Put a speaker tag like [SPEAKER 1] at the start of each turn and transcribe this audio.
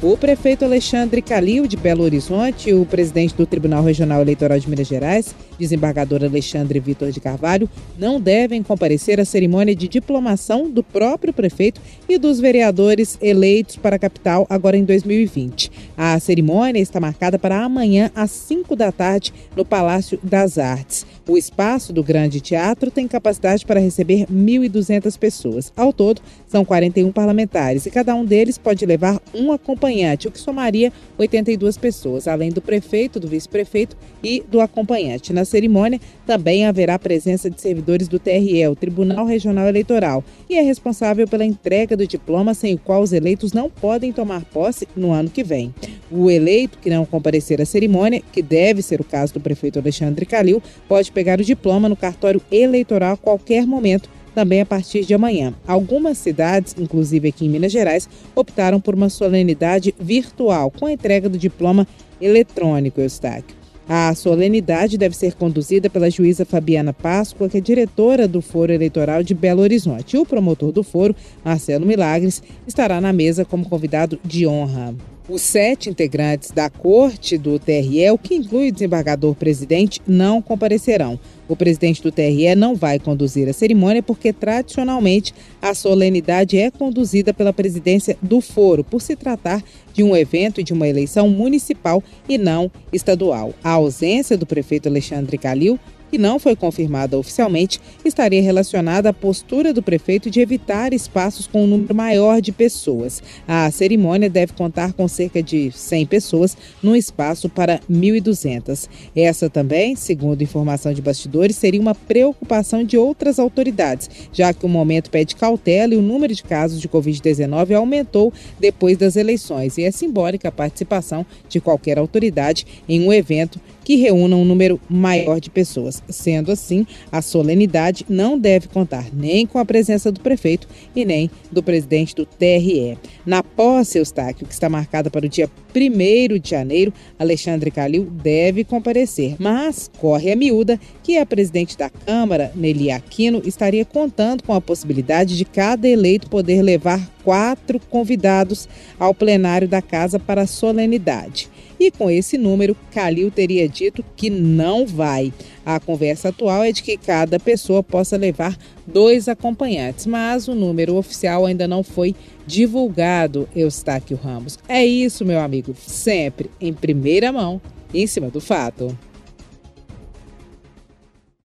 [SPEAKER 1] O prefeito Alexandre Calil, de Belo Horizonte, o presidente do Tribunal Regional Eleitoral de Minas Gerais, desembargador Alexandre Vitor de Carvalho, não devem comparecer à cerimônia de diplomação do próprio prefeito e dos vereadores eleitos para a capital agora em 2020. A cerimônia está marcada para amanhã às 5 da tarde no Palácio das Artes. O espaço do Grande Teatro tem capacidade para receber 1.200 pessoas. Ao todo, são 41 parlamentares e cada um deles pode levar um acompanhante, o que somaria 82 pessoas, além do prefeito, do vice-prefeito e do acompanhante. Na cerimônia também haverá presença de servidores do TRE, o Tribunal Regional Eleitoral, e é responsável pela entrega do diploma sem o qual os eleitos não podem tomar posse no ano que vem. O eleito que não comparecer à cerimônia, que deve ser o caso do prefeito Alexandre Calil, pode pegar o diploma no cartório eleitoral a qualquer momento também a partir de amanhã. Algumas cidades, inclusive aqui em Minas Gerais, optaram por uma solenidade virtual com a entrega do diploma eletrônico, Eustáquio. A solenidade deve ser conduzida pela juíza Fabiana Páscoa, que é diretora do Foro Eleitoral de Belo Horizonte. O promotor do foro, Marcelo Milagres, estará na mesa como convidado de honra. Os sete integrantes da corte do TRE, o que inclui o desembargador-presidente, não comparecerão. O presidente do TRE não vai conduzir a cerimônia porque, tradicionalmente, a solenidade é conduzida pela presidência do foro, por se tratar de um evento e de uma eleição municipal e não estadual. A ausência do prefeito Alexandre Calil que não foi confirmada oficialmente, estaria relacionada à postura do prefeito de evitar espaços com um número maior de pessoas. A cerimônia deve contar com cerca de 100 pessoas num espaço para 1.200. Essa também, segundo informação de bastidores, seria uma preocupação de outras autoridades, já que o momento pede cautela e o número de casos de Covid-19 aumentou depois das eleições e é simbólica a participação de qualquer autoridade em um evento que reúna um número maior de pessoas. Sendo assim, a solenidade não deve contar nem com a presença do prefeito e nem do presidente do TRE. Na posse, Eustáquio, que está marcada para o dia 1 de janeiro, Alexandre Calil deve comparecer, mas corre a miúda que a presidente da Câmara, Nelly Aquino, estaria contando com a possibilidade de cada eleito poder levar quatro convidados ao plenário da casa para a solenidade. E com esse número, Calil teria dito que não vai. A conversa atual é de que cada pessoa possa levar dois acompanhantes, mas o número oficial ainda não foi divulgado, Eustáquio Ramos. É isso, meu amigo, sempre em primeira mão, em cima do fato.